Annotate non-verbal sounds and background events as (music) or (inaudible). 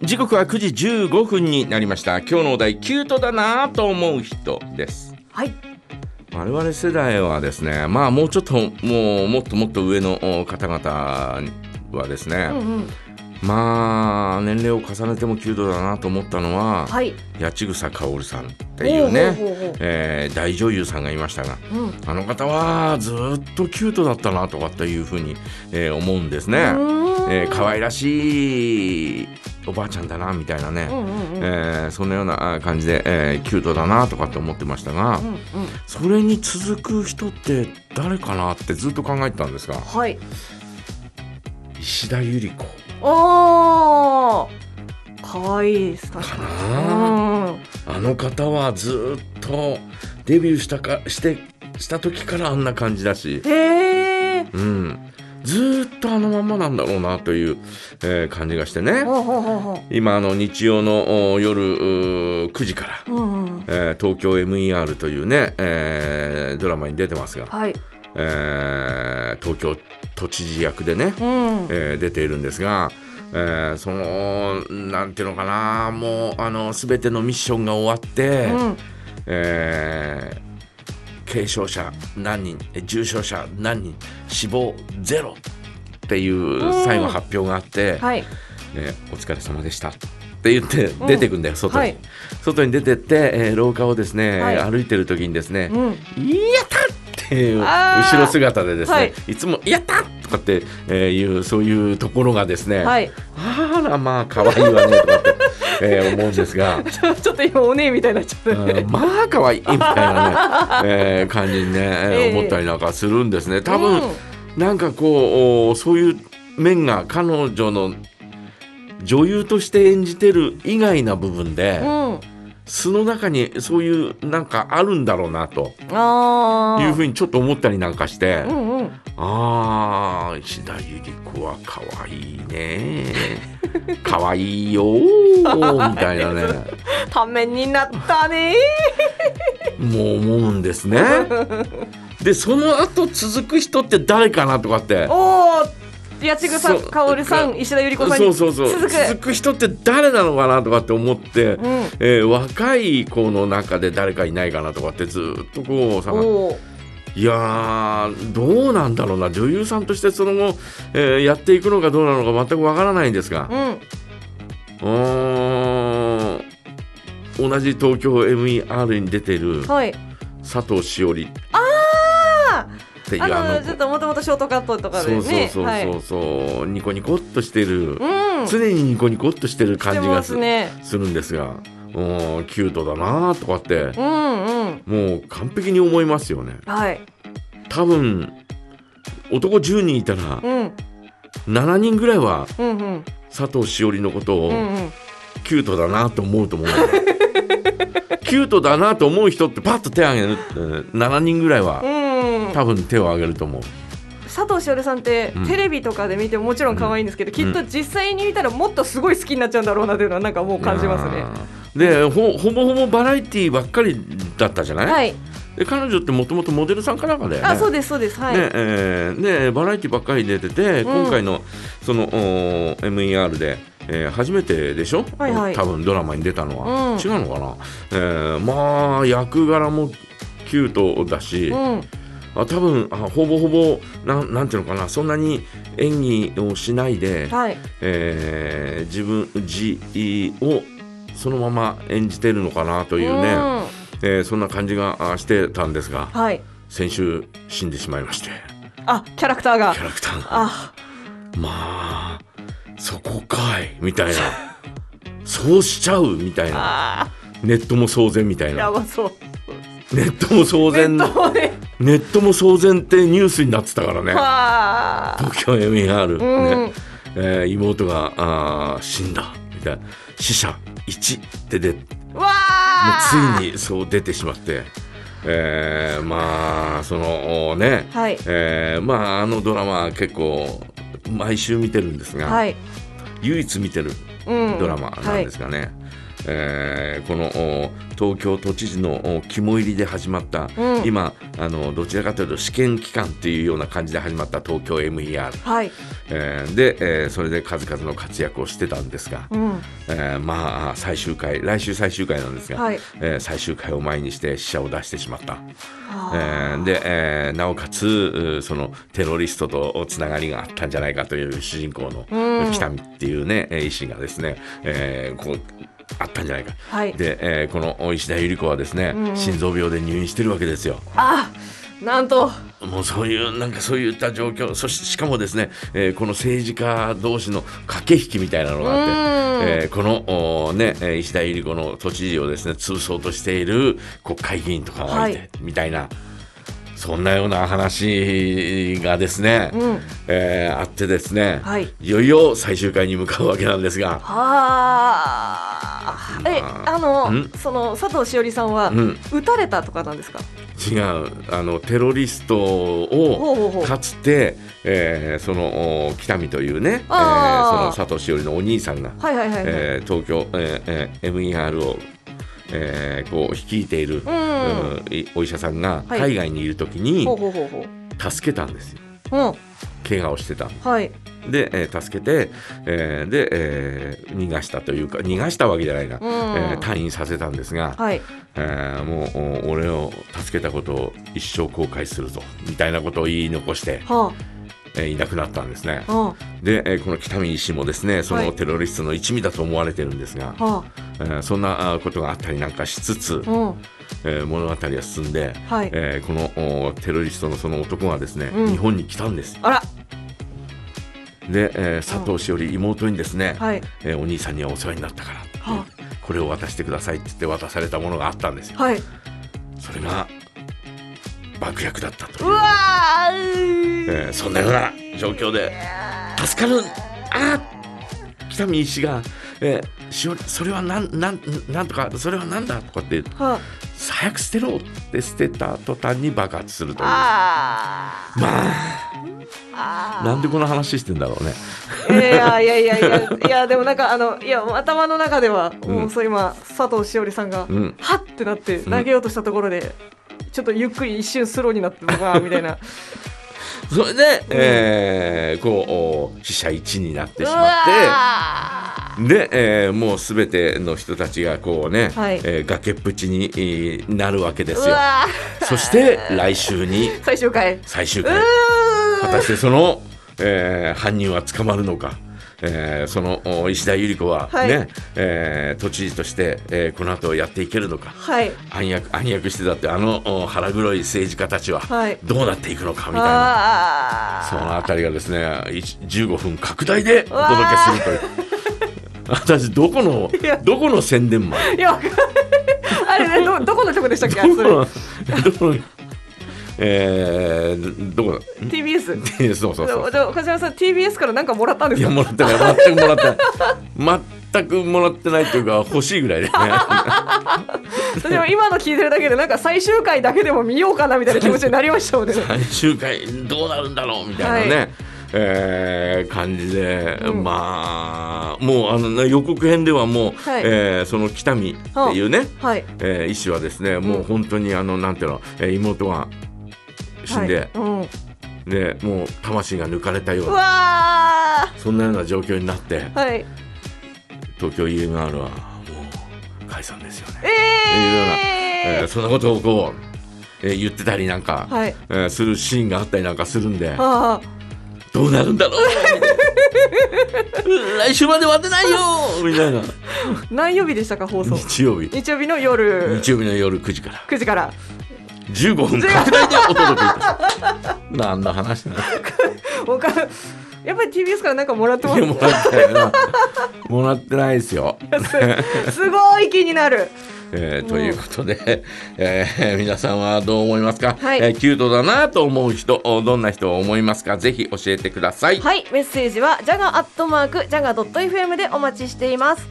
時刻は9時15分になりました。今日のお題キュートだなと思う人です。はい。我々世代はですねまあもうちょっともうもっともっと上のお方々はですね、うんうんまあ年齢を重ねてもキュートだなと思ったのは、はい。八千草薫さんっていうね、えー大女優さんがいましたがうん。あの方はずっとキュートだったなとかっていうふうに、えー思うんですね。えー可愛らしいおばあちゃんだなみたいなね、えーそんなようなあ感じで、えーキュートだなとかって思ってましたが、うんうん。それに続く人って誰かなってずっと考えてたんですがはい。石田ゆり子おー可愛いです確かに。あの方はずっとデビューしたかしてした時からあんな感じだし。うん、へえうん、ずーっとあのまんまなんだろうなという、えー感じがしてね。今あの日曜のお夜うー9時から、ううんうん。えー東京 MER というね、えードラマに出てますが、はい。えー東京都知事役でね、うん。えー出ているんですが、えーそのなんていうのかなもうあの全てのミッションが終わって、うん。えー軽傷者何人え重傷者何人死亡ゼロっていう最後発表があって、はい。ねお疲れ様でした。って言ってん。出てくんだよ、外に、はい。外に出てって、えー廊下をですね、はい。歩いてる時にですねうん「やった!」っていう後ろ姿でですね、はいい、つも「やった!」とかって、えーいうそういうところがですね、はいあらまあ可愛いわねとかって、(laughs) えー思うんですが。(laughs) ちょっと今おねえみたいになっちゃったねうんまあ可愛いみたいなね、(laughs) えー感じにね、え思ったりなんかするんですね。多分、うんなんかこうおそういう面が彼女の女優として演じてる以外な部分で、うん素の中にそういうなんかあるんだろうなと。ああいうふうにちょっと思ったりなんかして、うんうん。ああ石田ゆり子は可愛いね。(laughs) 可愛いよーみたいなね。ためになったね。もう思うんですね。でその後続く人って誰かなとかって。おお八千草そうかおるさん石田ゆり子さんにそうそうそう。続く。続く人って誰なのかなとかって思って、うん。えー若い子の中で誰かいないかなとかってずっとこうさおおいやーどうなんだろうな。女優さんとしてその後、えーやっていくのかどうなのか全くわからないんですが。うん。同じ東京 MER に出てるはい。佐藤しおりあっていうああののちょっともともとショートカットとかでそうそうねそうはいそう。そう、ニコニコっとしてる、うん。し常にニコニコっとしてる感てじがますすね。するんですが、うん、キュートだなとかって。うんうん。もう完璧に思いますよね。はい。多分男10人いたらうん。7人ぐらいはうんうん。佐藤しおりのことをうんうん。キュートだなと思うと思う (laughs) キュートだなと思う人ってパッと手を挙げるって7人ぐらいはうん多分手を挙げると思う。佐藤しおりさんって、うん。テレビとかで見てももちろん可愛いんですけど、きっと実際に見たらもっとすごい好きになっちゃうんだろうなというのはなんかもう感じますね。でほほぼほぼバラエティーばっかりだったじゃない、はい、で彼女ってもともとモデルさんかなんかだよね。あそうですそうです。はい、ねえーでバラエティばっかり出てて、うん。今回のそのお MER で、えー初めてでしょ、はいはい。多分ドラマに出たのは、うん。違うのかな、えーまあ役柄もキュートだし、うんあ多分あほぼほぼなんなんていうのかなそんなに演技をしないで、はい。えー自分自をそのまま演じてるのかなというね、ん。えーそんな感じがあしてたんですがはい。先週死んでしまいまして。あキャラクターが。キャラクターが。あ。まあそこかいみたいな。(laughs) そうしちゃうみたいな。あネットも騒然みたいーやなばそう。ネットも騒然ネットもねネットも騒然ってニュースになってたからね。東京 MER、うん。ね。えー妹があー死んだみたいな。死者1ってでもうついにそう出てしまって、えーまあそのね、はい。えーまああのドラマは結構毎週見てるんですが、はい、唯一見てるうん、ドラマなんですがね、えーこのお東京都知事のお肝入りで始まった、うん。今あのどちらかというと試験期間っていうような感じで始まった東京 MER、はい。えーで、えーそれで数々の活躍をしてたんですが、うん。えーまあ最終回来週最終回なんですが、はい。えー最終回を前にして死者を出してしまった。あえーで、えーなおかつそのテロリストとつながりがあったんじゃないかという主人公のうん北見っていうねえー医師がですね、えーこうあったんじゃないか。はいで、えーこの石田ゆり子はですね、うん心臓病で入院してるわけですよ。あなんと。もうそういうなんかそういった状況。そしてしかもですね、えーこの政治家同士の駆け引きみたいなのがあって、うん。えーこのおねえー石田ゆり子の都知事をですね通そうとしている国会議員とかがいて、はい。みたいなそんなような話がですね、うん。えーあってですね、はい。いよいよ最終回に向かうわけなんですが、はあえあ。のん？その佐藤しおりさんはうん、撃たれたとかなんですか？違う。あのテロリストをかつて、えーそのお北見というね、えーその佐藤しおりのお兄さんが、はいはいはいはい、えー東京、えーえー MER を、えーこう率いている、うん。お医者さんがはい。海外にいる時に助けたんですよ。うん。怪我をしてたはい。で、えー助けて、えーで、えー逃がしたというか逃がしたわけじゃないな、うん。えー退院させたんですが、はい。えーもうお俺を助けたことを一生後悔するぞ。みたいなことを言い残して、はえーいなくなったんですね。で、えーこの北見医師もですねそのはい。テロリストの一味だと思われてるんですが、あはえーそんなあことがあったりなんかしつつ、えー物語は進んで、はい。えーこのおテロリストのその男がですね、うん。日本に来たんです。よあら。で、えー佐藤しおり妹にですね、はい。えーお兄さんにはお世話になったからはこれを渡してくださいって言って渡されたものがあったんですよ。はい。それが爆薬だったという。う、わーえーそんなような状況で助かる。あー北見医師が、えーしおりそれはなんなんなんとかそれはなんだとかっては早く捨てろって捨てた途端に爆発するという。ああまああなんでこの話してんだろうね。いやいやいやいやいやでもなんかあのいや頭の中ではもうそう今佐藤しおりさんがうん。はってなって投げようとしたところでちょっとゆっくり一瞬スローになってるわみたいな。(laughs) それで、えーこうお死者1になってしうまっわてで、えーもうすべての人たちがこうね、はい。えー崖っぷちにえーなるわけですよ。そして来週にー (laughs) 最終回。う最終回。果たしてその、えー犯人は捕まるのか。えーそのお石田ゆり子はね、はい。えー都知事として、えーこの後やっていけるのか。はい。暗躍暗躍してたってあのお腹黒い政治家たちははい。どうなっていくのかみたいな、あそのあたりがですね1 15分拡大でお届けするという。私どこのどこの宣伝マン？ーいやあれねどどこの曲でしたっけ？どこのどこのえー、どこだ？TBS そうそうそうでも梶原さん TBS からなんかもらったんですか？いやもらってない。全くもらってない。全くもらってないというか欲しいぐらいでね。(laughs) でも今の聞いてるだけでなんか最終回だけでも見ようかなみたいな気持ちになりましたもんね。最終回どうなるんだろうみたいなね、はえー感じで、うんまあもうあのね予告編ではもう、はい。えーその北見っていうね、はい。えー医師はですねもう本当にあのなんていうの、えー妹が死んで、はい。うん。でもう魂が抜かれたよううなわそんなような状況になって。ーはい。東京 EMR はもう解散ですよね。いうような、ええーそんなことをこう、えー言ってたりなんか、ー、はい。えーするシーンがあったりなんかするんであどうなるんだろう。(laughs) 来週まで待てないよ。(laughs) みたいな。ー何曜日でしたか放送。日曜日。日曜日の夜。日曜日の夜9時から。9時から15分拡大でお届けいたします。何の話なのわか。(laughs) るやっぱり TBS からなんかもらってます？もらってなもらってないですよ、すごい気になる。(laughs) えーということで、えー皆さんはどう思いますか、はい。えーキュートだなと思う人どんな人を思いますか？ぜひ教えてください。はいメッセージはジャガアットマークジャガドット FM でお待ちしています